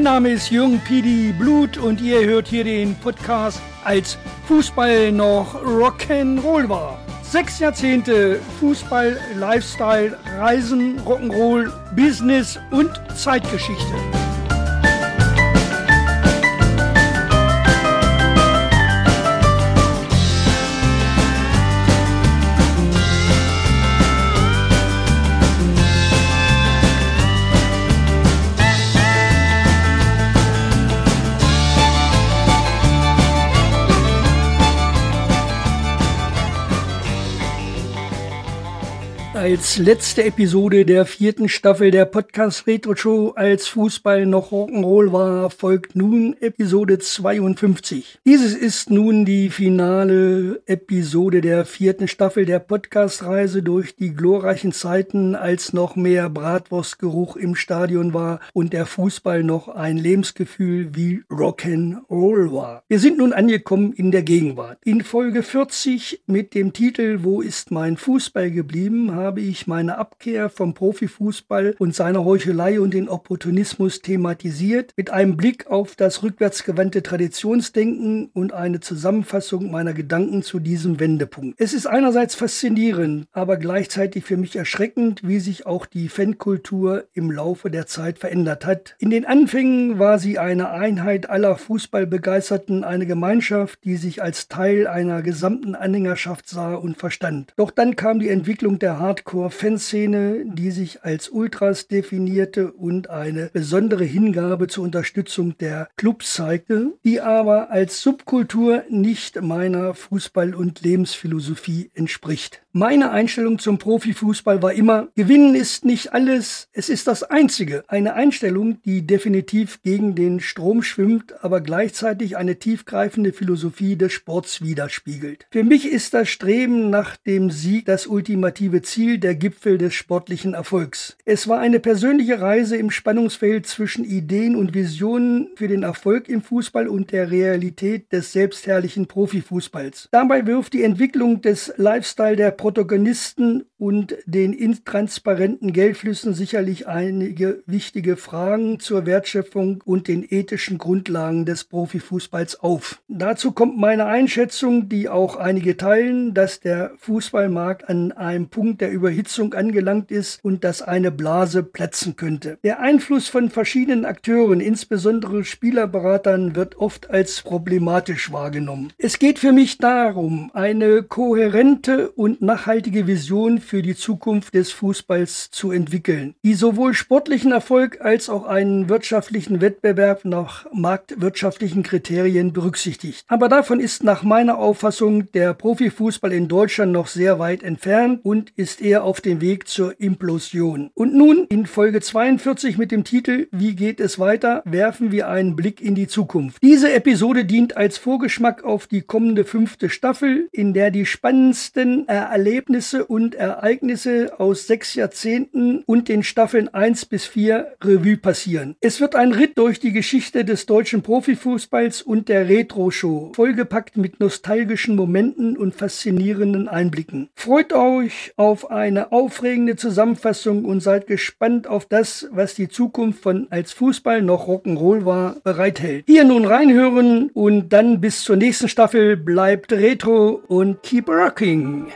Mein Name ist Jürgen Pidi Blut und ihr hört hier den Podcast als Fußball noch Rock'n'Roll war. Sechs Jahrzehnte Fußball, Lifestyle, Reisen, Rock'n'Roll, Business und Zeitgeschichte. Als letzte Episode der vierten Staffel der Podcast Retro Show als Fußball noch Rock'n'Roll war, folgt nun Episode 52. Dieses ist nun die finale Episode der vierten Staffel der Podcast-Reise durch die glorreichen Zeiten, als noch mehr Bratwurstgeruch im Stadion war und der Fußball noch ein Lebensgefühl wie Rock'n'Roll war. Wir sind nun angekommen in der Gegenwart. In Folge 40 mit dem Titel Wo ist mein Fußball geblieben haben habe ich meine Abkehr vom Profifußball und seiner Heuchelei und den Opportunismus thematisiert, mit einem Blick auf das rückwärtsgewandte Traditionsdenken und eine Zusammenfassung meiner Gedanken zu diesem Wendepunkt. Es ist einerseits faszinierend, aber gleichzeitig für mich erschreckend, wie sich auch die Fankultur im Laufe der Zeit verändert hat. In den Anfängen war sie eine Einheit aller Fußballbegeisterten, eine Gemeinschaft, die sich als Teil einer gesamten Anhängerschaft sah und verstand. Doch dann kam die Entwicklung der Hard Hardcore-Fanszene, die sich als Ultras definierte und eine besondere Hingabe zur Unterstützung der Clubs zeigte, die aber als Subkultur nicht meiner Fußball- und Lebensphilosophie entspricht. Meine Einstellung zum Profifußball war immer, Gewinnen ist nicht alles, es ist das Einzige. Eine Einstellung, die definitiv gegen den Strom schwimmt, aber gleichzeitig eine tiefgreifende Philosophie des Sports widerspiegelt. Für mich ist das Streben nach dem Sieg das ultimative Ziel, der Gipfel des sportlichen Erfolgs. Es war eine persönliche Reise im Spannungsfeld zwischen Ideen und Visionen für den Erfolg im Fußball und der Realität des selbstherrlichen Profifußballs. Dabei wirft die Entwicklung des Lifestyle der Protagonisten und den intransparenten Geldflüssen sicherlich einige wichtige Fragen zur Wertschöpfung und den ethischen Grundlagen des Profifußballs auf. Dazu kommt meine Einschätzung, die auch einige teilen, dass der Fußballmarkt an einem Punkt der Überhitzung angelangt ist und dass eine Blase platzen könnte. Der Einfluss von verschiedenen Akteuren, insbesondere Spielerberatern, wird oft als problematisch wahrgenommen. Es geht für mich darum, eine kohärente und nachhaltige Vision für die Zukunft des Fußballs zu entwickeln, die sowohl sportlichen Erfolg als auch einen wirtschaftlichen Wettbewerb nach marktwirtschaftlichen Kriterien berücksichtigt. Aber davon ist nach meiner Auffassung der Profifußball in Deutschland noch sehr weit entfernt und ist eher auf dem Weg zur Implosion. Und nun in Folge 42 mit dem Titel Wie geht es weiter? werfen wir einen Blick in die Zukunft. Diese Episode dient als Vorgeschmack auf die kommende fünfte Staffel, in der die spannendsten Erlebnisse und Ereignisse aus sechs Jahrzehnten und den Staffeln 1 bis 4 Revue passieren. Es wird ein Ritt durch die Geschichte des deutschen Profifußballs und der Retro-Show, vollgepackt mit nostalgischen Momenten und faszinierenden Einblicken. Freut euch auf eine aufregende Zusammenfassung und seid gespannt auf das, was die Zukunft von als Fußball noch Rock'n'Roll war, bereithält. Hier nun reinhören und dann bis zur nächsten Staffel bleibt Retro und keep rocking.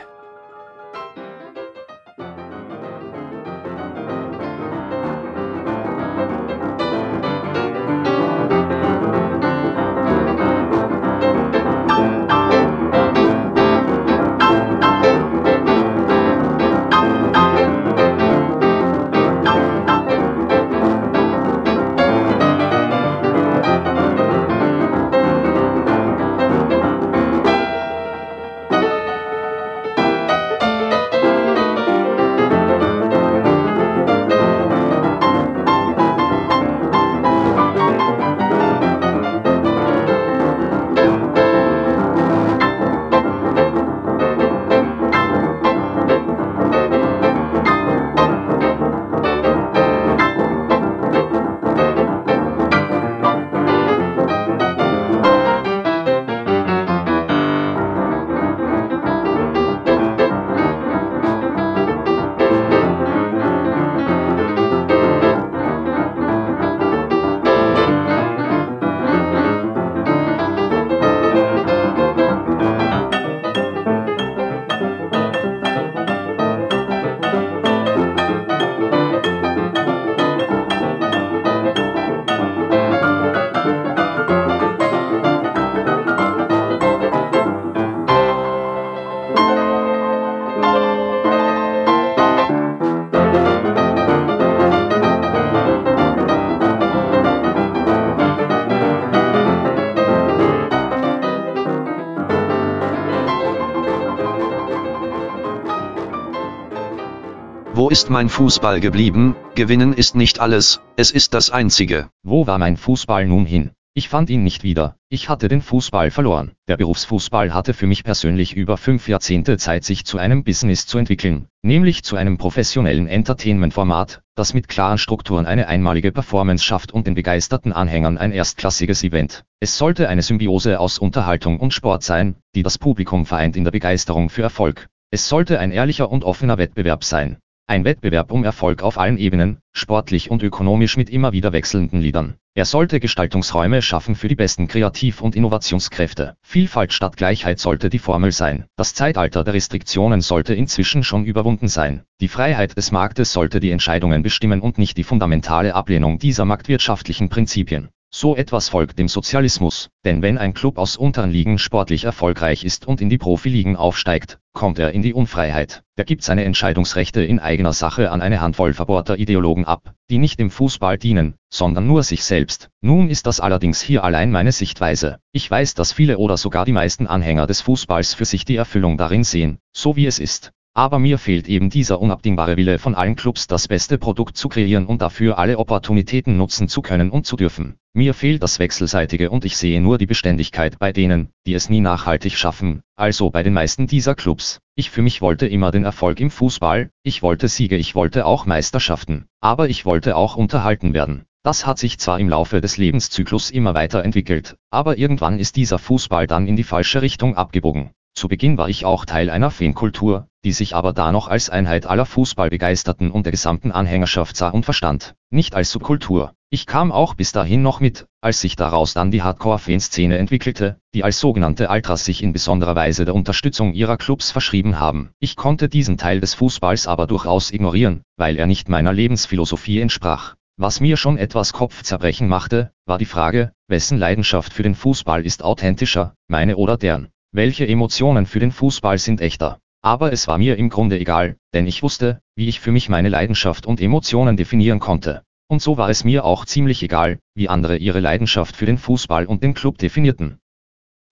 Ist mein Fußball geblieben? Gewinnen ist nicht alles, es ist das Einzige. Wo war mein Fußball nun hin? Ich fand ihn nicht wieder. Ich hatte den Fußball verloren. Der Berufsfußball hatte für mich persönlich über fünf Jahrzehnte Zeit, sich zu einem Business zu entwickeln, nämlich zu einem professionellen Entertainment-Format, das mit klaren Strukturen eine einmalige Performance schafft und den begeisterten Anhängern ein erstklassiges Event. Es sollte eine Symbiose aus Unterhaltung und Sport sein, die das Publikum vereint in der Begeisterung für Erfolg. Es sollte ein ehrlicher und offener Wettbewerb sein. Ein Wettbewerb um Erfolg auf allen Ebenen, sportlich und ökonomisch mit immer wieder wechselnden Liedern. Er sollte Gestaltungsräume schaffen für die besten Kreativ- und Innovationskräfte. Vielfalt statt Gleichheit sollte die Formel sein. Das Zeitalter der Restriktionen sollte inzwischen schon überwunden sein. Die Freiheit des Marktes sollte die Entscheidungen bestimmen und nicht die fundamentale Ablehnung dieser marktwirtschaftlichen Prinzipien. So etwas folgt dem Sozialismus, denn wenn ein Club aus unteren Ligen sportlich erfolgreich ist und in die Profiligen aufsteigt, kommt er in die Unfreiheit. Er gibt seine Entscheidungsrechte in eigener Sache an eine Handvoll verbohrter Ideologen ab, die nicht dem Fußball dienen, sondern nur sich selbst. Nun ist das allerdings hier allein meine Sichtweise. Ich weiß, dass viele oder sogar die meisten Anhänger des Fußballs für sich die Erfüllung darin sehen, so wie es ist. Aber mir fehlt eben dieser unabdingbare Wille von allen Clubs, das beste Produkt zu kreieren und dafür alle Opportunitäten nutzen zu können und zu dürfen. Mir fehlt das Wechselseitige und ich sehe nur die Beständigkeit bei denen, die es nie nachhaltig schaffen, also bei den meisten dieser Clubs. Ich für mich wollte immer den Erfolg im Fußball, ich wollte Siege, ich wollte auch Meisterschaften, aber ich wollte auch unterhalten werden. Das hat sich zwar im Laufe des Lebenszyklus immer weiterentwickelt, aber irgendwann ist dieser Fußball dann in die falsche Richtung abgebogen. Zu Beginn war ich auch Teil einer Fankultur, die sich aber da noch als Einheit aller Fußballbegeisterten und der gesamten Anhängerschaft sah und verstand, nicht als Subkultur. Ich kam auch bis dahin noch mit, als sich daraus dann die Hardcore-Fanszene entwickelte, die als sogenannte Ultras sich in besonderer Weise der Unterstützung ihrer Clubs verschrieben haben. Ich konnte diesen Teil des Fußballs aber durchaus ignorieren, weil er nicht meiner Lebensphilosophie entsprach. Was mir schon etwas Kopfzerbrechen machte, war die Frage, wessen Leidenschaft für den Fußball ist authentischer, meine oder deren. Welche Emotionen für den Fußball sind echter? Aber es war mir im Grunde egal, denn ich wusste, wie ich für mich meine Leidenschaft und Emotionen definieren konnte. Und so war es mir auch ziemlich egal, wie andere ihre Leidenschaft für den Fußball und den Club definierten.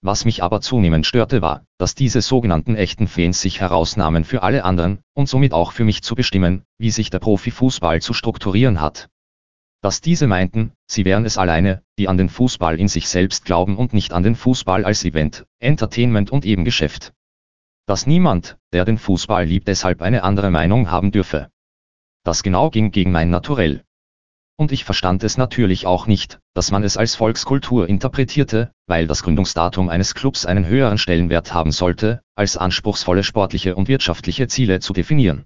Was mich aber zunehmend störte war, dass diese sogenannten echten Fans sich herausnahmen für alle anderen, und somit auch für mich zu bestimmen, wie sich der Profifußball zu strukturieren hat dass diese meinten, sie wären es alleine, die an den Fußball in sich selbst glauben und nicht an den Fußball als Event, Entertainment und eben Geschäft. Dass niemand, der den Fußball liebt, deshalb eine andere Meinung haben dürfe. Das genau ging gegen mein Naturell. Und ich verstand es natürlich auch nicht, dass man es als Volkskultur interpretierte, weil das Gründungsdatum eines Clubs einen höheren Stellenwert haben sollte, als anspruchsvolle sportliche und wirtschaftliche Ziele zu definieren.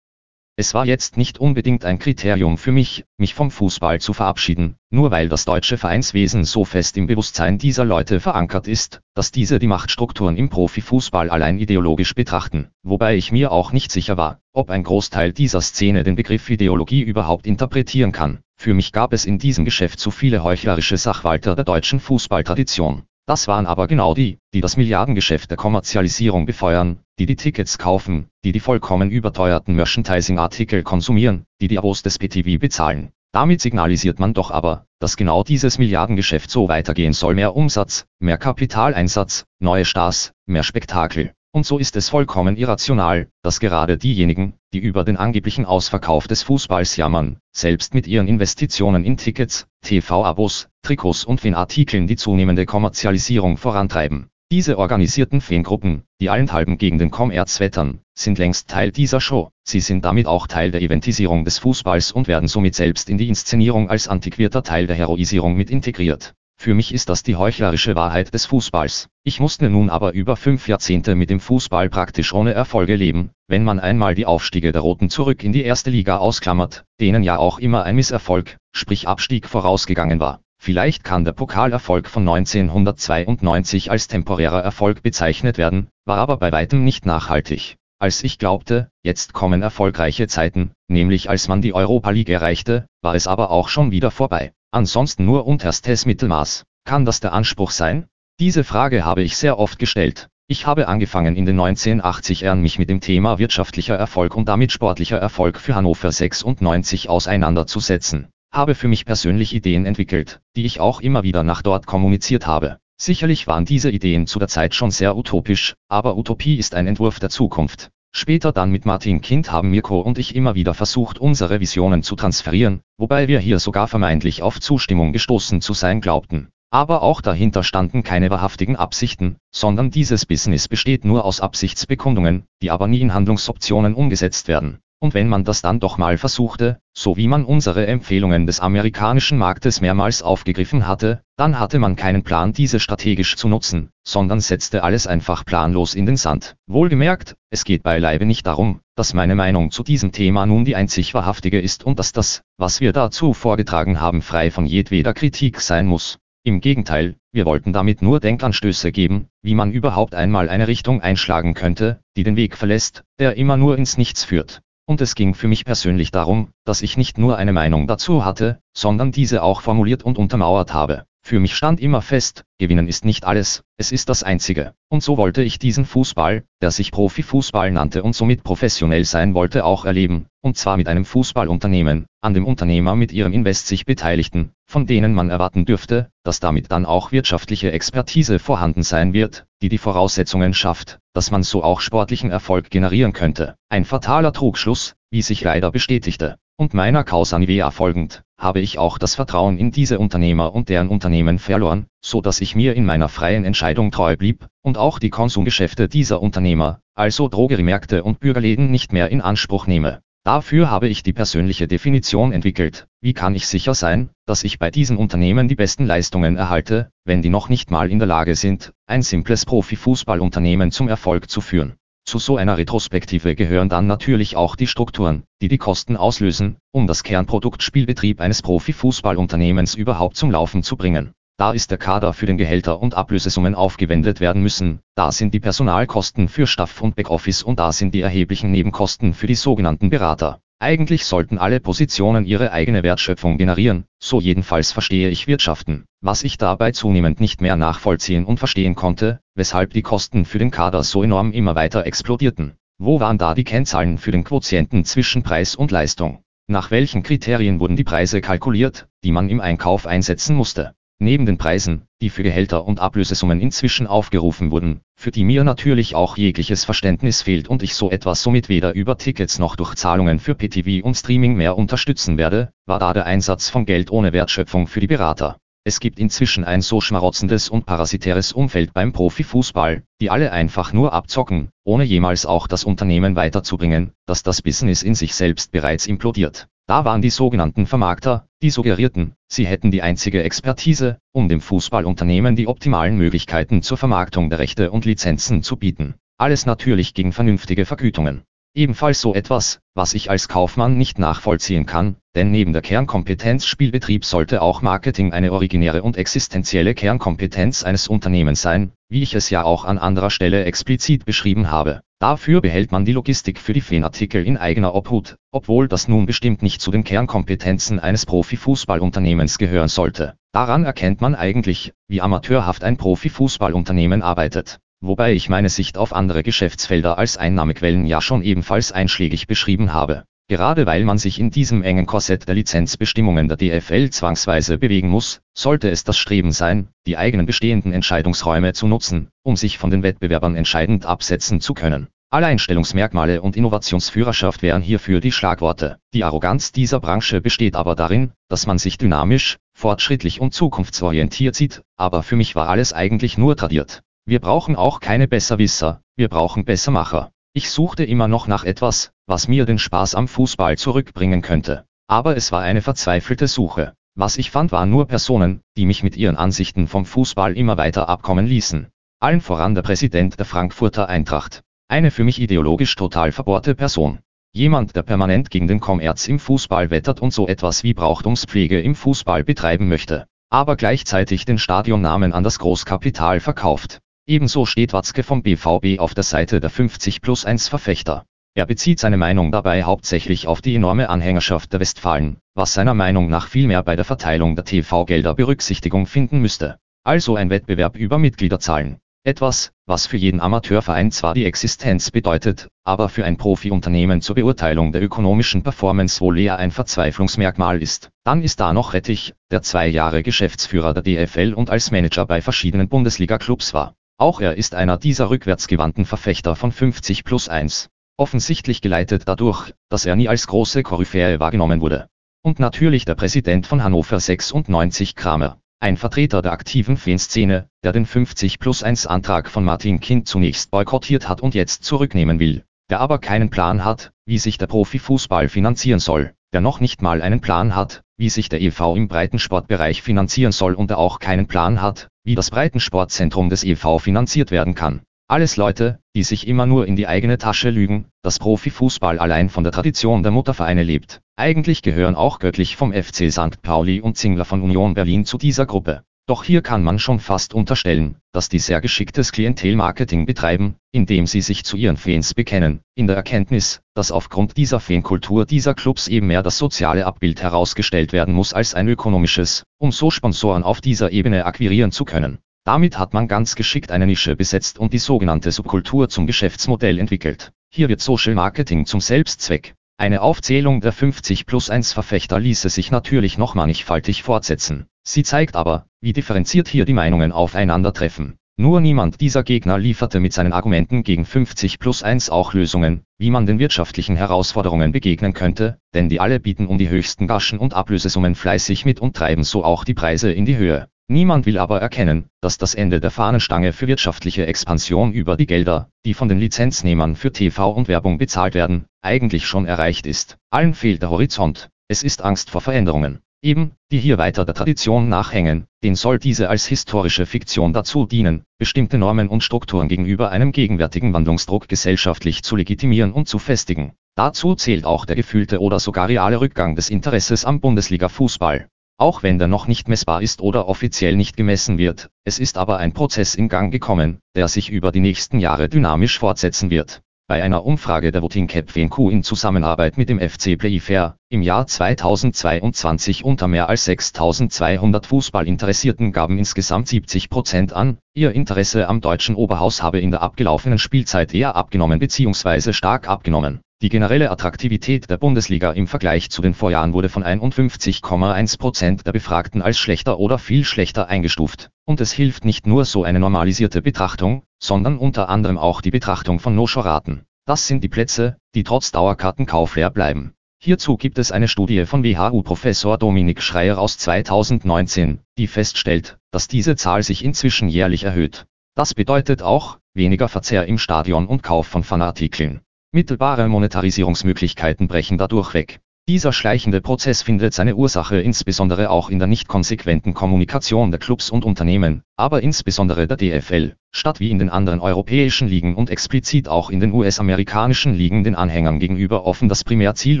Es war jetzt nicht unbedingt ein Kriterium für mich, mich vom Fußball zu verabschieden, nur weil das deutsche Vereinswesen so fest im Bewusstsein dieser Leute verankert ist, dass diese die Machtstrukturen im Profifußball allein ideologisch betrachten, wobei ich mir auch nicht sicher war, ob ein Großteil dieser Szene den Begriff Ideologie überhaupt interpretieren kann. Für mich gab es in diesem Geschäft zu viele heuchlerische Sachwalter der deutschen Fußballtradition. Das waren aber genau die, die das Milliardengeschäft der Kommerzialisierung befeuern, die die Tickets kaufen, die die vollkommen überteuerten Merchandising-Artikel konsumieren, die die Abos des PTV bezahlen. Damit signalisiert man doch aber, dass genau dieses Milliardengeschäft so weitergehen soll. Mehr Umsatz, mehr Kapitaleinsatz, neue Stars, mehr Spektakel. Und so ist es vollkommen irrational, dass gerade diejenigen, die über den angeblichen Ausverkauf des Fußballs jammern, selbst mit ihren Investitionen in Tickets, TV-Abos, Trikots und Fanartikeln die zunehmende Kommerzialisierung vorantreiben. Diese organisierten Fangruppen, die allenthalben gegen den Kommerz wettern, sind längst Teil dieser Show. Sie sind damit auch Teil der Eventisierung des Fußballs und werden somit selbst in die Inszenierung als antiquierter Teil der Heroisierung mit integriert. Für mich ist das die heuchlerische Wahrheit des Fußballs. Ich musste nun aber über fünf Jahrzehnte mit dem Fußball praktisch ohne Erfolge leben, wenn man einmal die Aufstiege der Roten zurück in die erste Liga ausklammert, denen ja auch immer ein Misserfolg, sprich Abstieg vorausgegangen war. Vielleicht kann der Pokalerfolg von 1992 als temporärer Erfolg bezeichnet werden, war aber bei weitem nicht nachhaltig. Als ich glaubte, jetzt kommen erfolgreiche Zeiten, nämlich als man die Europa League erreichte, war es aber auch schon wieder vorbei. Ansonsten nur unterstes Mittelmaß. Kann das der Anspruch sein? Diese Frage habe ich sehr oft gestellt. Ich habe angefangen in den 1980ern mich mit dem Thema wirtschaftlicher Erfolg und damit sportlicher Erfolg für Hannover 96 auseinanderzusetzen, habe für mich persönlich Ideen entwickelt, die ich auch immer wieder nach dort kommuniziert habe. Sicherlich waren diese Ideen zu der Zeit schon sehr utopisch, aber Utopie ist ein Entwurf der Zukunft. Später dann mit Martin Kind haben Mirko und ich immer wieder versucht, unsere Visionen zu transferieren, wobei wir hier sogar vermeintlich auf Zustimmung gestoßen zu sein glaubten. Aber auch dahinter standen keine wahrhaftigen Absichten, sondern dieses Business besteht nur aus Absichtsbekundungen, die aber nie in Handlungsoptionen umgesetzt werden. Und wenn man das dann doch mal versuchte, so wie man unsere Empfehlungen des amerikanischen Marktes mehrmals aufgegriffen hatte, dann hatte man keinen Plan, diese strategisch zu nutzen, sondern setzte alles einfach planlos in den Sand. Wohlgemerkt, es geht beileibe nicht darum, dass meine Meinung zu diesem Thema nun die einzig wahrhaftige ist und dass das, was wir dazu vorgetragen haben, frei von jedweder Kritik sein muss. Im Gegenteil, wir wollten damit nur Denkanstöße geben, wie man überhaupt einmal eine Richtung einschlagen könnte, die den Weg verlässt, der immer nur ins Nichts führt. Und es ging für mich persönlich darum, dass ich nicht nur eine Meinung dazu hatte, sondern diese auch formuliert und untermauert habe. Für mich stand immer fest, gewinnen ist nicht alles, es ist das Einzige. Und so wollte ich diesen Fußball, der sich Profifußball nannte und somit professionell sein wollte, auch erleben, und zwar mit einem Fußballunternehmen, an dem Unternehmer mit ihrem Invest sich beteiligten, von denen man erwarten dürfte, dass damit dann auch wirtschaftliche Expertise vorhanden sein wird, die die Voraussetzungen schafft, dass man so auch sportlichen Erfolg generieren könnte. Ein fataler Trugschluss, wie sich leider bestätigte. Und meiner Causa Nivea folgend, habe ich auch das Vertrauen in diese Unternehmer und deren Unternehmen verloren, so dass ich mir in meiner freien Entscheidung treu blieb, und auch die Konsumgeschäfte dieser Unternehmer, also Drogeriemärkte und Bürgerläden nicht mehr in Anspruch nehme. Dafür habe ich die persönliche Definition entwickelt. Wie kann ich sicher sein, dass ich bei diesen Unternehmen die besten Leistungen erhalte, wenn die noch nicht mal in der Lage sind, ein simples Profifußballunternehmen zum Erfolg zu führen? Zu so einer Retrospektive gehören dann natürlich auch die Strukturen, die die Kosten auslösen, um das Kernprodukt Spielbetrieb eines Profifußballunternehmens überhaupt zum Laufen zu bringen. Da ist der Kader für den Gehälter und Ablösesummen aufgewendet werden müssen, da sind die Personalkosten für Staff und Backoffice und da sind die erheblichen Nebenkosten für die sogenannten Berater. Eigentlich sollten alle Positionen ihre eigene Wertschöpfung generieren, so jedenfalls verstehe ich Wirtschaften, was ich dabei zunehmend nicht mehr nachvollziehen und verstehen konnte, weshalb die Kosten für den Kader so enorm immer weiter explodierten. Wo waren da die Kennzahlen für den Quotienten zwischen Preis und Leistung? Nach welchen Kriterien wurden die Preise kalkuliert, die man im Einkauf einsetzen musste? Neben den Preisen, die für Gehälter und Ablösesummen inzwischen aufgerufen wurden, für die mir natürlich auch jegliches Verständnis fehlt und ich so etwas somit weder über Tickets noch durch Zahlungen für PTV und Streaming mehr unterstützen werde, war da der Einsatz von Geld ohne Wertschöpfung für die Berater. Es gibt inzwischen ein so schmarotzendes und parasitäres Umfeld beim Profifußball, die alle einfach nur abzocken, ohne jemals auch das Unternehmen weiterzubringen, dass das Business in sich selbst bereits implodiert. Da waren die sogenannten Vermarkter, die suggerierten, sie hätten die einzige Expertise, um dem Fußballunternehmen die optimalen Möglichkeiten zur Vermarktung der Rechte und Lizenzen zu bieten. Alles natürlich gegen vernünftige Vergütungen. Ebenfalls so etwas, was ich als Kaufmann nicht nachvollziehen kann, denn neben der Kernkompetenz Spielbetrieb sollte auch Marketing eine originäre und existenzielle Kernkompetenz eines Unternehmens sein, wie ich es ja auch an anderer Stelle explizit beschrieben habe. Dafür behält man die Logistik für die Fanartikel in eigener Obhut, obwohl das nun bestimmt nicht zu den Kernkompetenzen eines Profifußballunternehmens gehören sollte. Daran erkennt man eigentlich, wie amateurhaft ein Profifußballunternehmen arbeitet. Wobei ich meine Sicht auf andere Geschäftsfelder als Einnahmequellen ja schon ebenfalls einschlägig beschrieben habe. Gerade weil man sich in diesem engen Korsett der Lizenzbestimmungen der DFL zwangsweise bewegen muss, sollte es das Streben sein, die eigenen bestehenden Entscheidungsräume zu nutzen, um sich von den Wettbewerbern entscheidend absetzen zu können. Alleinstellungsmerkmale und Innovationsführerschaft wären hierfür die Schlagworte. Die Arroganz dieser Branche besteht aber darin, dass man sich dynamisch, fortschrittlich und zukunftsorientiert sieht, aber für mich war alles eigentlich nur tradiert. Wir brauchen auch keine Besserwisser, wir brauchen Bessermacher. Ich suchte immer noch nach etwas, was mir den Spaß am Fußball zurückbringen könnte. Aber es war eine verzweifelte Suche. Was ich fand waren nur Personen, die mich mit ihren Ansichten vom Fußball immer weiter abkommen ließen. Allen voran der Präsident der Frankfurter Eintracht. Eine für mich ideologisch total verbohrte Person. Jemand, der permanent gegen den Kommerz im Fußball wettert und so etwas wie Brauchtumspflege im Fußball betreiben möchte. Aber gleichzeitig den Stadionnamen an das Großkapital verkauft. Ebenso steht Watzke vom BVB auf der Seite der 50 plus 1 Verfechter. Er bezieht seine Meinung dabei hauptsächlich auf die enorme Anhängerschaft der Westfalen, was seiner Meinung nach vielmehr bei der Verteilung der TV-Gelder Berücksichtigung finden müsste. Also ein Wettbewerb über Mitgliederzahlen. Etwas, was für jeden Amateurverein zwar die Existenz bedeutet, aber für ein Profiunternehmen zur Beurteilung der ökonomischen Performance wohl eher ein Verzweiflungsmerkmal ist. Dann ist da noch Rettich, der zwei Jahre Geschäftsführer der DFL und als Manager bei verschiedenen Bundesliga-Clubs war. Auch er ist einer dieser rückwärtsgewandten Verfechter von 50 plus 1. offensichtlich geleitet dadurch, dass er nie als große Koryphäe wahrgenommen wurde. Und natürlich der Präsident von Hannover 96 Kramer, ein Vertreter der aktiven Fanszene, der den 50 plus 1 Antrag von Martin Kind zunächst boykottiert hat und jetzt zurücknehmen will, der aber keinen Plan hat, wie sich der Profifußball finanzieren soll, der noch nicht mal einen Plan hat, wie sich der EV im Breitensportbereich finanzieren soll und der auch keinen Plan hat, wie das Breitensportzentrum des EV finanziert werden kann. Alles Leute, die sich immer nur in die eigene Tasche lügen, dass Profifußball allein von der Tradition der Muttervereine lebt. Eigentlich gehören auch göttlich vom FC St. Pauli und Zingler von Union Berlin zu dieser Gruppe. Doch hier kann man schon fast unterstellen, dass die sehr geschicktes Klientelmarketing betreiben, indem sie sich zu ihren Fans bekennen, in der Erkenntnis, dass aufgrund dieser Fankultur dieser Clubs eben mehr das soziale Abbild herausgestellt werden muss als ein ökonomisches, um so Sponsoren auf dieser Ebene akquirieren zu können. Damit hat man ganz geschickt eine Nische besetzt und die sogenannte Subkultur zum Geschäftsmodell entwickelt. Hier wird Social Marketing zum Selbstzweck. Eine Aufzählung der 50 plus 1 Verfechter ließe sich natürlich noch mannigfaltig fortsetzen. Sie zeigt aber, wie differenziert hier die Meinungen aufeinandertreffen. Nur niemand dieser Gegner lieferte mit seinen Argumenten gegen 50 plus 1 auch Lösungen, wie man den wirtschaftlichen Herausforderungen begegnen könnte, denn die alle bieten um die höchsten Gaschen und Ablösesummen fleißig mit und treiben so auch die Preise in die Höhe. Niemand will aber erkennen, dass das Ende der Fahnenstange für wirtschaftliche Expansion über die Gelder, die von den Lizenznehmern für TV und Werbung bezahlt werden, eigentlich schon erreicht ist. Allen fehlt der Horizont. Es ist Angst vor Veränderungen. Eben, die hier weiter der Tradition nachhängen, den soll diese als historische Fiktion dazu dienen, bestimmte Normen und Strukturen gegenüber einem gegenwärtigen Wandlungsdruck gesellschaftlich zu legitimieren und zu festigen. Dazu zählt auch der gefühlte oder sogar reale Rückgang des Interesses am Bundesliga-Fußball auch wenn der noch nicht messbar ist oder offiziell nicht gemessen wird. Es ist aber ein Prozess in Gang gekommen, der sich über die nächsten Jahre dynamisch fortsetzen wird. Bei einer Umfrage der Voting Cap VNQ in Zusammenarbeit mit dem FC Playfair im Jahr 2022 unter mehr als 6200 Fußballinteressierten gaben insgesamt 70 Prozent an, ihr Interesse am deutschen Oberhaus habe in der abgelaufenen Spielzeit eher abgenommen bzw. stark abgenommen. Die generelle Attraktivität der Bundesliga im Vergleich zu den Vorjahren wurde von 51,1 Prozent der Befragten als schlechter oder viel schlechter eingestuft. Und es hilft nicht nur so eine normalisierte Betrachtung, sondern unter anderem auch die Betrachtung von No-Show-Raten. Das sind die Plätze, die trotz Dauerkartenkauf leer bleiben. Hierzu gibt es eine Studie von WHU-Professor Dominik Schreier aus 2019, die feststellt, dass diese Zahl sich inzwischen jährlich erhöht. Das bedeutet auch, weniger Verzehr im Stadion und Kauf von Fanartikeln. Mittelbare Monetarisierungsmöglichkeiten brechen dadurch weg. Dieser schleichende Prozess findet seine Ursache insbesondere auch in der nicht konsequenten Kommunikation der Clubs und Unternehmen, aber insbesondere der DFL, statt wie in den anderen europäischen Ligen und explizit auch in den US-amerikanischen Ligen den Anhängern gegenüber offen das Primärziel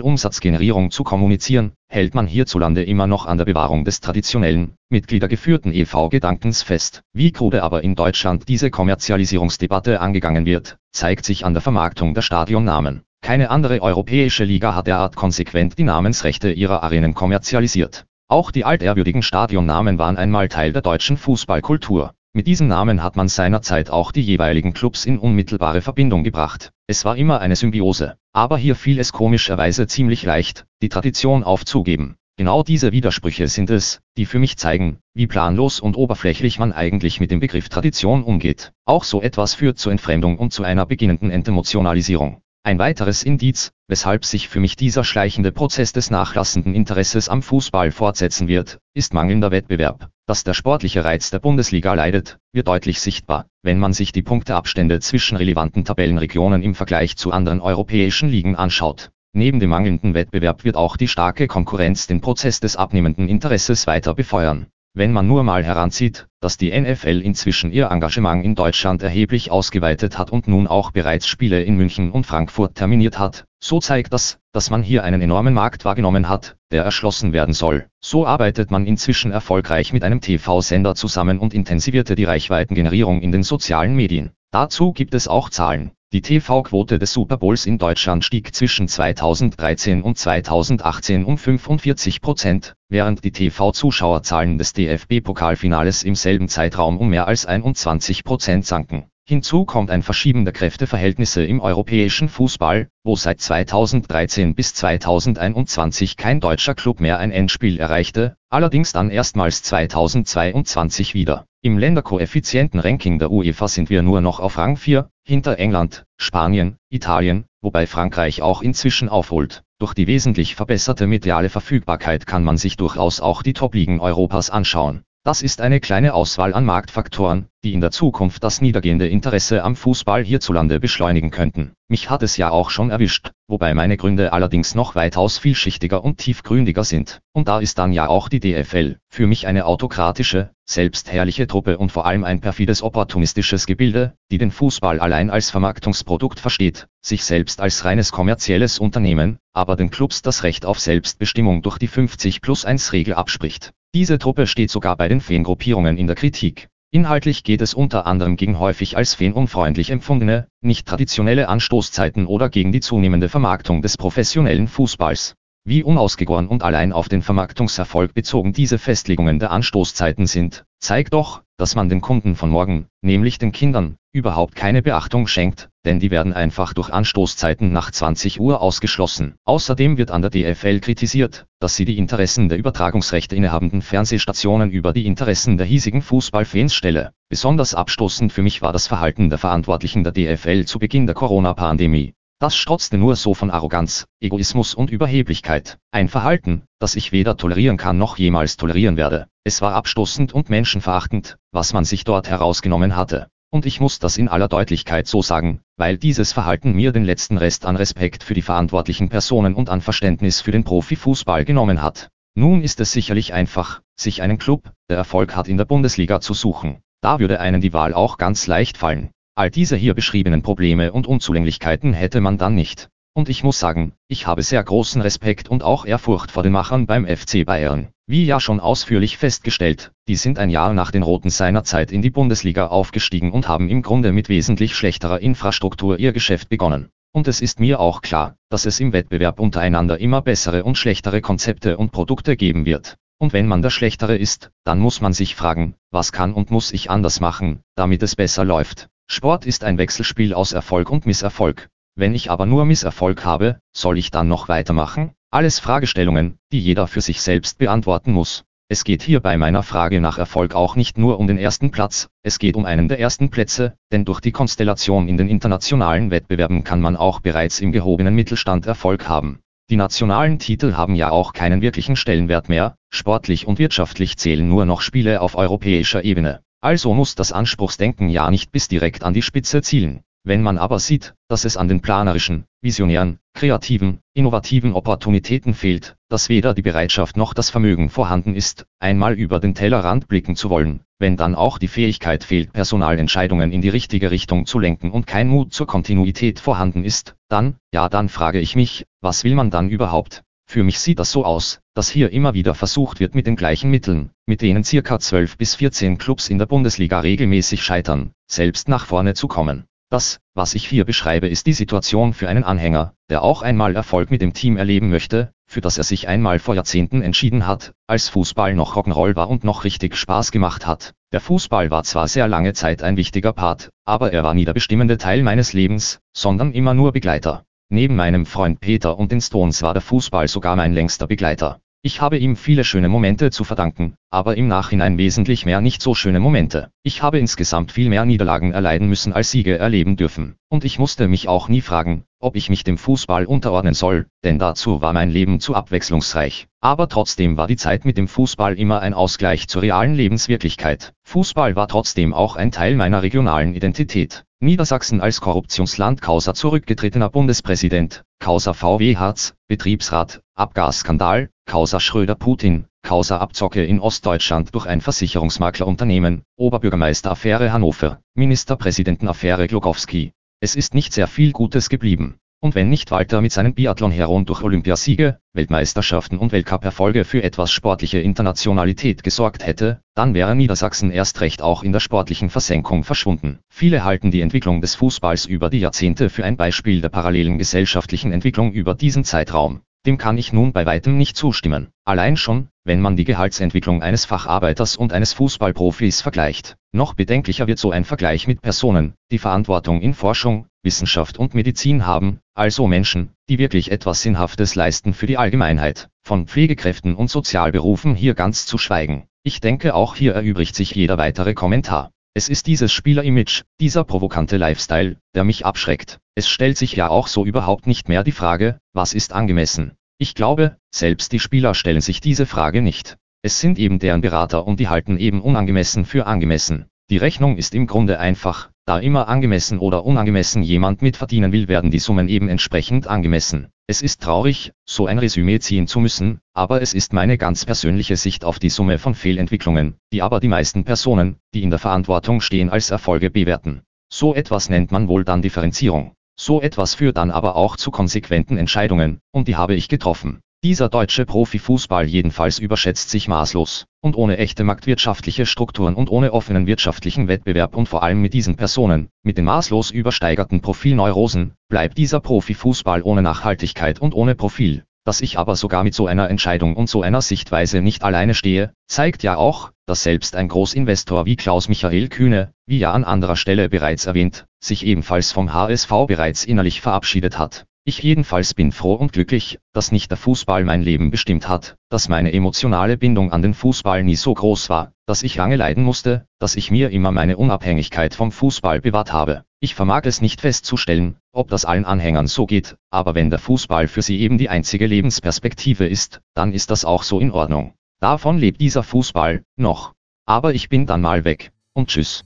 Umsatzgenerierung zu kommunizieren, hält man hierzulande immer noch an der Bewahrung des traditionellen, mitgliedergeführten EV-Gedankens fest. Wie krude aber in Deutschland diese Kommerzialisierungsdebatte angegangen wird, zeigt sich an der Vermarktung der Stadionnamen. Keine andere europäische Liga hat derart konsequent die Namensrechte ihrer Arenen kommerzialisiert. Auch die altehrwürdigen Stadionnamen waren einmal Teil der deutschen Fußballkultur. Mit diesen Namen hat man seinerzeit auch die jeweiligen Clubs in unmittelbare Verbindung gebracht. Es war immer eine Symbiose. Aber hier fiel es komischerweise ziemlich leicht, die Tradition aufzugeben. Genau diese Widersprüche sind es, die für mich zeigen, wie planlos und oberflächlich man eigentlich mit dem Begriff Tradition umgeht. Auch so etwas führt zur Entfremdung und zu einer beginnenden Entemotionalisierung. Ein weiteres Indiz, weshalb sich für mich dieser schleichende Prozess des nachlassenden Interesses am Fußball fortsetzen wird, ist mangelnder Wettbewerb. Dass der sportliche Reiz der Bundesliga leidet, wird deutlich sichtbar, wenn man sich die Punkteabstände zwischen relevanten Tabellenregionen im Vergleich zu anderen europäischen Ligen anschaut. Neben dem mangelnden Wettbewerb wird auch die starke Konkurrenz den Prozess des abnehmenden Interesses weiter befeuern. Wenn man nur mal heranzieht, dass die NFL inzwischen ihr Engagement in Deutschland erheblich ausgeweitet hat und nun auch bereits Spiele in München und Frankfurt terminiert hat, so zeigt das, dass man hier einen enormen Markt wahrgenommen hat, der erschlossen werden soll. So arbeitet man inzwischen erfolgreich mit einem TV-Sender zusammen und intensivierte die Reichweitengenerierung in den sozialen Medien. Dazu gibt es auch Zahlen. Die TV-Quote des Super Bowls in Deutschland stieg zwischen 2013 und 2018 um 45 Prozent, während die TV-Zuschauerzahlen des DFB-Pokalfinales im selben Zeitraum um mehr als 21 Prozent sanken. Hinzu kommt ein Verschieben der Kräfteverhältnisse im europäischen Fußball, wo seit 2013 bis 2021 kein deutscher Club mehr ein Endspiel erreichte, allerdings dann erstmals 2022 wieder. Im Länderkoeffizienten-Ranking der UEFA sind wir nur noch auf Rang 4, hinter England, Spanien, Italien, wobei Frankreich auch inzwischen aufholt. Durch die wesentlich verbesserte mediale Verfügbarkeit kann man sich durchaus auch die Top-Ligen Europas anschauen. Das ist eine kleine Auswahl an Marktfaktoren, die in der Zukunft das niedergehende Interesse am Fußball hierzulande beschleunigen könnten. Mich hat es ja auch schon erwischt, wobei meine Gründe allerdings noch weitaus vielschichtiger und tiefgründiger sind. Und da ist dann ja auch die DFL, für mich eine autokratische, selbstherrliche Truppe und vor allem ein perfides opportunistisches Gebilde, die den Fußball allein als Vermarktungsprodukt versteht, sich selbst als reines kommerzielles Unternehmen, aber den Clubs das Recht auf Selbstbestimmung durch die 50 plus 1 Regel abspricht. Diese Truppe steht sogar bei den Fangruppierungen in der Kritik. Inhaltlich geht es unter anderem gegen häufig als fanunfreundlich empfundene, nicht traditionelle Anstoßzeiten oder gegen die zunehmende Vermarktung des professionellen Fußballs. Wie unausgegoren und allein auf den Vermarktungserfolg bezogen diese Festlegungen der Anstoßzeiten sind, zeigt doch, dass man den Kunden von morgen, nämlich den Kindern, überhaupt keine Beachtung schenkt, denn die werden einfach durch Anstoßzeiten nach 20 Uhr ausgeschlossen. Außerdem wird an der DFL kritisiert, dass sie die Interessen der Übertragungsrechte innehabenden Fernsehstationen über die Interessen der hiesigen Fußballfans stelle. Besonders abstoßend für mich war das Verhalten der Verantwortlichen der DFL zu Beginn der Corona-Pandemie. Das strotzte nur so von Arroganz, Egoismus und Überheblichkeit. Ein Verhalten, das ich weder tolerieren kann noch jemals tolerieren werde. Es war abstoßend und menschenverachtend, was man sich dort herausgenommen hatte. Und ich muss das in aller Deutlichkeit so sagen, weil dieses Verhalten mir den letzten Rest an Respekt für die verantwortlichen Personen und an Verständnis für den Profifußball genommen hat. Nun ist es sicherlich einfach, sich einen Club, der Erfolg hat in der Bundesliga zu suchen. Da würde einen die Wahl auch ganz leicht fallen. All diese hier beschriebenen Probleme und Unzulänglichkeiten hätte man dann nicht. Und ich muss sagen, ich habe sehr großen Respekt und auch Ehrfurcht vor den Machern beim FC Bayern. Wie ja schon ausführlich festgestellt, die sind ein Jahr nach den Roten seiner Zeit in die Bundesliga aufgestiegen und haben im Grunde mit wesentlich schlechterer Infrastruktur ihr Geschäft begonnen. Und es ist mir auch klar, dass es im Wettbewerb untereinander immer bessere und schlechtere Konzepte und Produkte geben wird. Und wenn man der Schlechtere ist, dann muss man sich fragen, was kann und muss ich anders machen, damit es besser läuft. Sport ist ein Wechselspiel aus Erfolg und Misserfolg. Wenn ich aber nur Misserfolg habe, soll ich dann noch weitermachen? Alles Fragestellungen, die jeder für sich selbst beantworten muss. Es geht hier bei meiner Frage nach Erfolg auch nicht nur um den ersten Platz, es geht um einen der ersten Plätze, denn durch die Konstellation in den internationalen Wettbewerben kann man auch bereits im gehobenen Mittelstand Erfolg haben. Die nationalen Titel haben ja auch keinen wirklichen Stellenwert mehr, sportlich und wirtschaftlich zählen nur noch Spiele auf europäischer Ebene. Also muss das Anspruchsdenken ja nicht bis direkt an die Spitze zielen. Wenn man aber sieht, dass es an den planerischen, visionären, kreativen, innovativen Opportunitäten fehlt, dass weder die Bereitschaft noch das Vermögen vorhanden ist, einmal über den Tellerrand blicken zu wollen, wenn dann auch die Fähigkeit fehlt, Personalentscheidungen in die richtige Richtung zu lenken und kein Mut zur Kontinuität vorhanden ist, dann, ja dann frage ich mich, was will man dann überhaupt? Für mich sieht das so aus, dass hier immer wieder versucht wird mit den gleichen Mitteln, mit denen circa 12 bis 14 Clubs in der Bundesliga regelmäßig scheitern, selbst nach vorne zu kommen. Das, was ich hier beschreibe, ist die Situation für einen Anhänger, der auch einmal Erfolg mit dem Team erleben möchte, für das er sich einmal vor Jahrzehnten entschieden hat, als Fußball noch Rock'n'Roll war und noch richtig Spaß gemacht hat. Der Fußball war zwar sehr lange Zeit ein wichtiger Part, aber er war nie der bestimmende Teil meines Lebens, sondern immer nur Begleiter. Neben meinem Freund Peter und den Stones war der Fußball sogar mein längster Begleiter. Ich habe ihm viele schöne Momente zu verdanken, aber im Nachhinein wesentlich mehr nicht so schöne Momente. Ich habe insgesamt viel mehr Niederlagen erleiden müssen als Siege erleben dürfen. Und ich musste mich auch nie fragen, ob ich mich dem Fußball unterordnen soll, denn dazu war mein Leben zu abwechslungsreich. Aber trotzdem war die Zeit mit dem Fußball immer ein Ausgleich zur realen Lebenswirklichkeit. Fußball war trotzdem auch ein Teil meiner regionalen Identität. Niedersachsen als Korruptionsland Causa zurückgetretener Bundespräsident, Causa VW Harz, Betriebsrat, Abgasskandal, Causa Schröder-Putin, Causa Abzocke in Ostdeutschland durch ein Versicherungsmaklerunternehmen, Oberbürgermeister-Affäre Hannover, Ministerpräsidentenaffäre Glogowski. Es ist nicht sehr viel Gutes geblieben. Und wenn nicht Walter mit seinen Biathlon-Heron durch Olympiasiege, Weltmeisterschaften und Weltcup-Erfolge für etwas sportliche Internationalität gesorgt hätte, dann wäre Niedersachsen erst recht auch in der sportlichen Versenkung verschwunden. Viele halten die Entwicklung des Fußballs über die Jahrzehnte für ein Beispiel der parallelen gesellschaftlichen Entwicklung über diesen Zeitraum. Dem kann ich nun bei weitem nicht zustimmen. Allein schon, wenn man die Gehaltsentwicklung eines Facharbeiters und eines Fußballprofis vergleicht. Noch bedenklicher wird so ein Vergleich mit Personen, die Verantwortung in Forschung, Wissenschaft und Medizin haben, also Menschen, die wirklich etwas Sinnhaftes leisten für die Allgemeinheit, von Pflegekräften und Sozialberufen hier ganz zu schweigen. Ich denke auch hier erübrigt sich jeder weitere Kommentar. Es ist dieses Spielerimage, dieser provokante Lifestyle, der mich abschreckt. Es stellt sich ja auch so überhaupt nicht mehr die Frage, was ist angemessen. Ich glaube, selbst die Spieler stellen sich diese Frage nicht. Es sind eben deren Berater und die halten eben unangemessen für angemessen. Die Rechnung ist im Grunde einfach, da immer angemessen oder unangemessen jemand mitverdienen will, werden die Summen eben entsprechend angemessen. Es ist traurig, so ein Resümee ziehen zu müssen, aber es ist meine ganz persönliche Sicht auf die Summe von Fehlentwicklungen, die aber die meisten Personen, die in der Verantwortung stehen, als Erfolge bewerten. So etwas nennt man wohl dann Differenzierung. So etwas führt dann aber auch zu konsequenten Entscheidungen, und die habe ich getroffen. Dieser deutsche Profifußball jedenfalls überschätzt sich maßlos, und ohne echte marktwirtschaftliche Strukturen und ohne offenen wirtschaftlichen Wettbewerb und vor allem mit diesen Personen, mit den maßlos übersteigerten Profilneurosen, bleibt dieser Profifußball ohne Nachhaltigkeit und ohne Profil. Dass ich aber sogar mit so einer Entscheidung und so einer Sichtweise nicht alleine stehe, zeigt ja auch, dass selbst ein Großinvestor wie Klaus Michael Kühne, wie ja an anderer Stelle bereits erwähnt, sich ebenfalls vom HSV bereits innerlich verabschiedet hat. Ich jedenfalls bin froh und glücklich, dass nicht der Fußball mein Leben bestimmt hat, dass meine emotionale Bindung an den Fußball nie so groß war, dass ich lange leiden musste, dass ich mir immer meine Unabhängigkeit vom Fußball bewahrt habe. Ich vermag es nicht festzustellen, ob das allen Anhängern so geht, aber wenn der Fußball für sie eben die einzige Lebensperspektive ist, dann ist das auch so in Ordnung. Davon lebt dieser Fußball, noch. Aber ich bin dann mal weg. Und tschüss.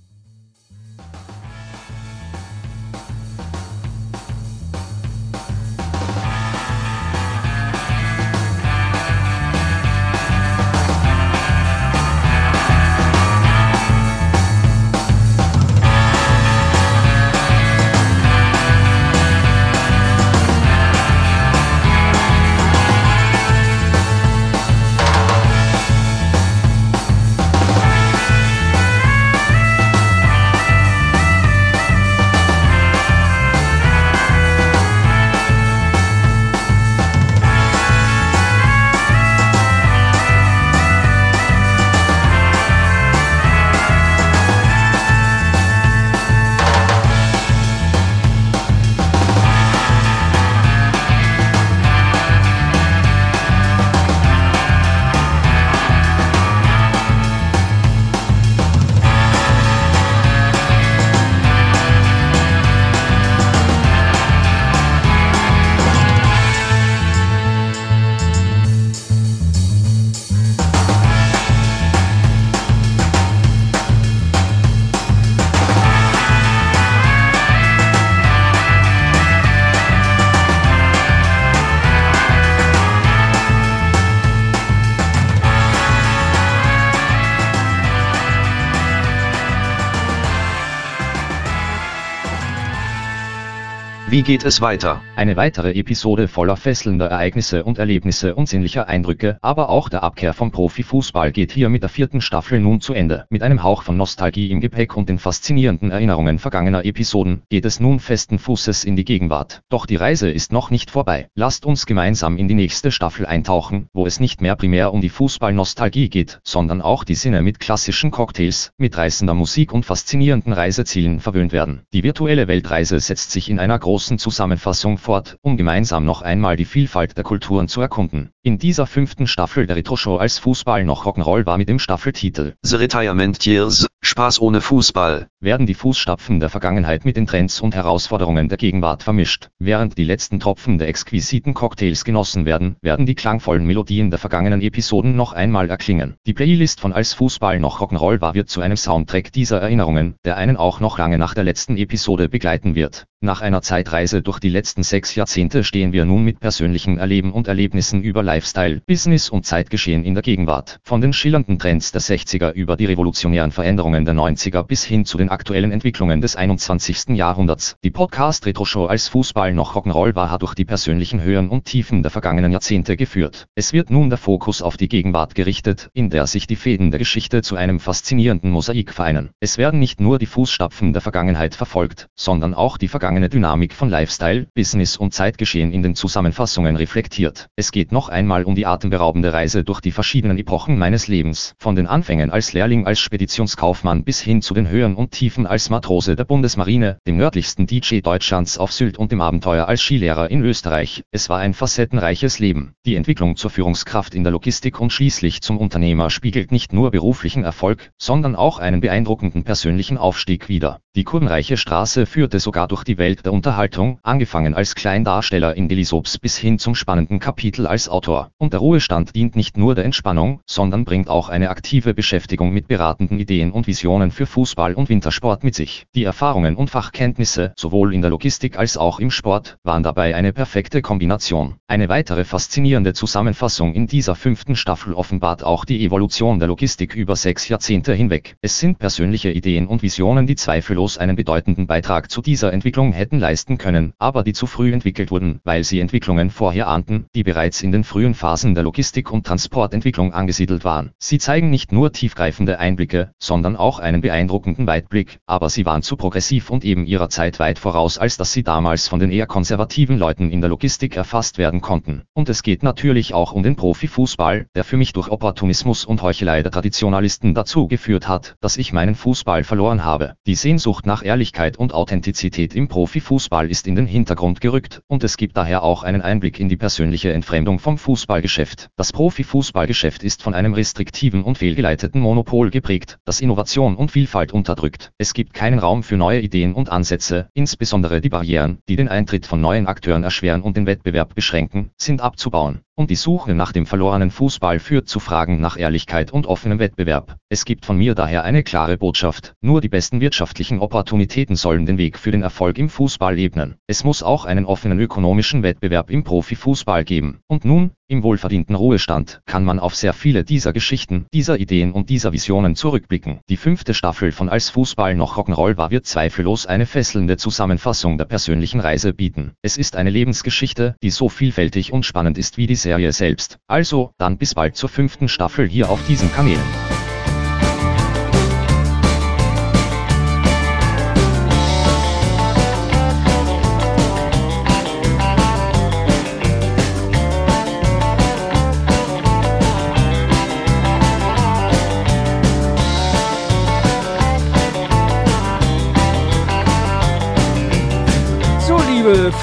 Wie geht es weiter? Eine weitere Episode voller fesselnder Ereignisse und Erlebnisse und sinnlicher Eindrücke, aber auch der Abkehr vom Profifußball geht hier mit der vierten Staffel nun zu Ende. Mit einem Hauch von Nostalgie im Gepäck und den faszinierenden Erinnerungen vergangener Episoden geht es nun festen Fußes in die Gegenwart. Doch die Reise ist noch nicht vorbei. Lasst uns gemeinsam in die nächste Staffel eintauchen, wo es nicht mehr primär um die Fußballnostalgie geht, sondern auch die Sinne mit klassischen Cocktails, mit reißender Musik und faszinierenden Reisezielen verwöhnt werden. Die virtuelle Weltreise setzt sich in einer großen großen Zusammenfassung fort, um gemeinsam noch einmal die Vielfalt der Kulturen zu erkunden. In dieser fünften Staffel der Retro-Show als Fußball noch Rock'n'Roll war mit dem Staffeltitel The Retirement Years, Spaß ohne Fußball, werden die Fußstapfen der Vergangenheit mit den Trends und Herausforderungen der Gegenwart vermischt. Während die letzten Tropfen der exquisiten Cocktails genossen werden, werden die klangvollen Melodien der vergangenen Episoden noch einmal erklingen. Die Playlist von Als Fußball noch Rock'n'Roll war wird zu einem Soundtrack dieser Erinnerungen, der einen auch noch lange nach der letzten Episode begleiten wird. Nach einer Zeitreise durch die letzten sechs Jahrzehnte stehen wir nun mit persönlichen Erleben und Erlebnissen über Lifestyle, Business und Zeitgeschehen in der Gegenwart. Von den schillernden Trends der 60er über die revolutionären Veränderungen der 90er bis hin zu den aktuellen Entwicklungen des 21. Jahrhunderts. Die Podcast Retro Show als Fußball noch Rock'n'Roll war hat durch die persönlichen Höhen und Tiefen der vergangenen Jahrzehnte geführt. Es wird nun der Fokus auf die Gegenwart gerichtet, in der sich die Fäden der Geschichte zu einem faszinierenden Mosaik vereinen. Es werden nicht nur die Fußstapfen der Vergangenheit verfolgt, sondern auch die vergangene Dynamik von Lifestyle, Business und Zeitgeschehen in den Zusammenfassungen reflektiert. Es geht noch einmal um die atemberaubende Reise durch die verschiedenen Epochen meines Lebens, von den Anfängen als Lehrling als Speditionskaufmann bis hin zu den Höhen und Tiefen als Matrose der Bundesmarine, dem nördlichsten DJ Deutschlands auf Sylt und dem Abenteuer als Skilehrer in Österreich. Es war ein facettenreiches Leben. Die Entwicklung zur Führungskraft in der Logistik und schließlich zum Unternehmer spiegelt nicht nur beruflichen Erfolg, sondern auch einen beeindruckenden persönlichen Aufstieg wider. Die kurvenreiche Straße führte sogar durch die Welt der Unterhaltung Unterhaltung, angefangen als Kleindarsteller in Daily Soaps bis hin zum spannenden Kapitel als Autor. Und der Ruhestand dient nicht nur der Entspannung, sondern bringt auch eine aktive Beschäftigung mit beratenden Ideen und Visionen für Fußball und Wintersport mit sich. Die Erfahrungen und Fachkenntnisse, sowohl in der Logistik als auch im Sport, waren dabei eine perfekte Kombination. Eine weitere faszinierende Zusammenfassung in dieser fünften Staffel offenbart auch die Evolution der Logistik über sechs Jahrzehnte hinweg. Es sind persönliche Ideen und Visionen, die zweifellos einen bedeutenden Beitrag zu dieser Entwicklung hätten leisten können, aber die zu früh entwickelt wurden, weil sie Entwicklungen vorher ahnten, die bereits in den frühen Phasen der Logistik- und Transportentwicklung angesiedelt waren. Sie zeigen nicht nur tiefgreifende Einblicke, sondern auch einen beeindruckenden Weitblick, aber sie waren zu progressiv und eben ihrer Zeit weit voraus, als dass sie damals von den eher konservativen Leuten in der Logistik erfasst werden konnten. Und es geht natürlich auch um den Profifußball, der für mich durch Opportunismus und Heuchelei der Traditionalisten dazu geführt hat, dass ich meinen Fußball verloren habe. Die Sehnsucht nach Ehrlichkeit und Authentizität im Profifußball ist in den Hintergrund gerückt, und es gibt daher auch einen Einblick in die persönliche Entfremdung vom Fußballgeschäft. Das Profifußballgeschäft ist von einem restriktiven und fehlgeleiteten Monopol geprägt, das Innovation und Vielfalt unterdrückt. Es gibt keinen Raum für neue Ideen und Ansätze, insbesondere die Barrieren, die den Eintritt von neuen Akteuren erschweren und den Wettbewerb beschränken, sind abzubauen. Und die Suche nach dem verlorenen Fußball führt zu Fragen nach Ehrlichkeit und offenem Wettbewerb. Es gibt von mir daher eine klare Botschaft. Nur die besten wirtschaftlichen Opportunitäten sollen den Weg für den Erfolg im Fußball ebnen. Es muss auch einen offenen ökonomischen Wettbewerb im Profifußball geben. Und nun, im wohlverdienten Ruhestand, kann man auf sehr viele dieser Geschichten, dieser Ideen und dieser Visionen zurückblicken. Die fünfte Staffel von Als Fußball noch Rock'n'Roll war wird zweifellos eine fesselnde Zusammenfassung der persönlichen Reise bieten. Es ist eine Lebensgeschichte, die so vielfältig und spannend ist wie die Serie selbst. Also, dann bis bald zur fünften Staffel hier auf diesen Kanälen.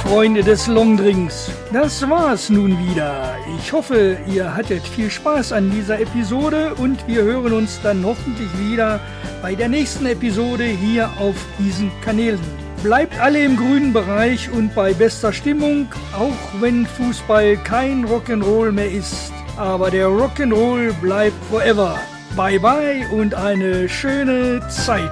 Freunde des Longdrinks, das war's nun wieder. Ich hoffe, ihr hattet viel Spaß an dieser Episode und wir hören uns dann hoffentlich wieder bei der nächsten Episode hier auf diesen Kanälen. Bleibt alle im grünen Bereich und bei bester Stimmung, auch wenn Fußball kein Rock'n'Roll mehr ist. Aber der Rock'n'Roll bleibt forever. Bye bye und eine schöne Zeit.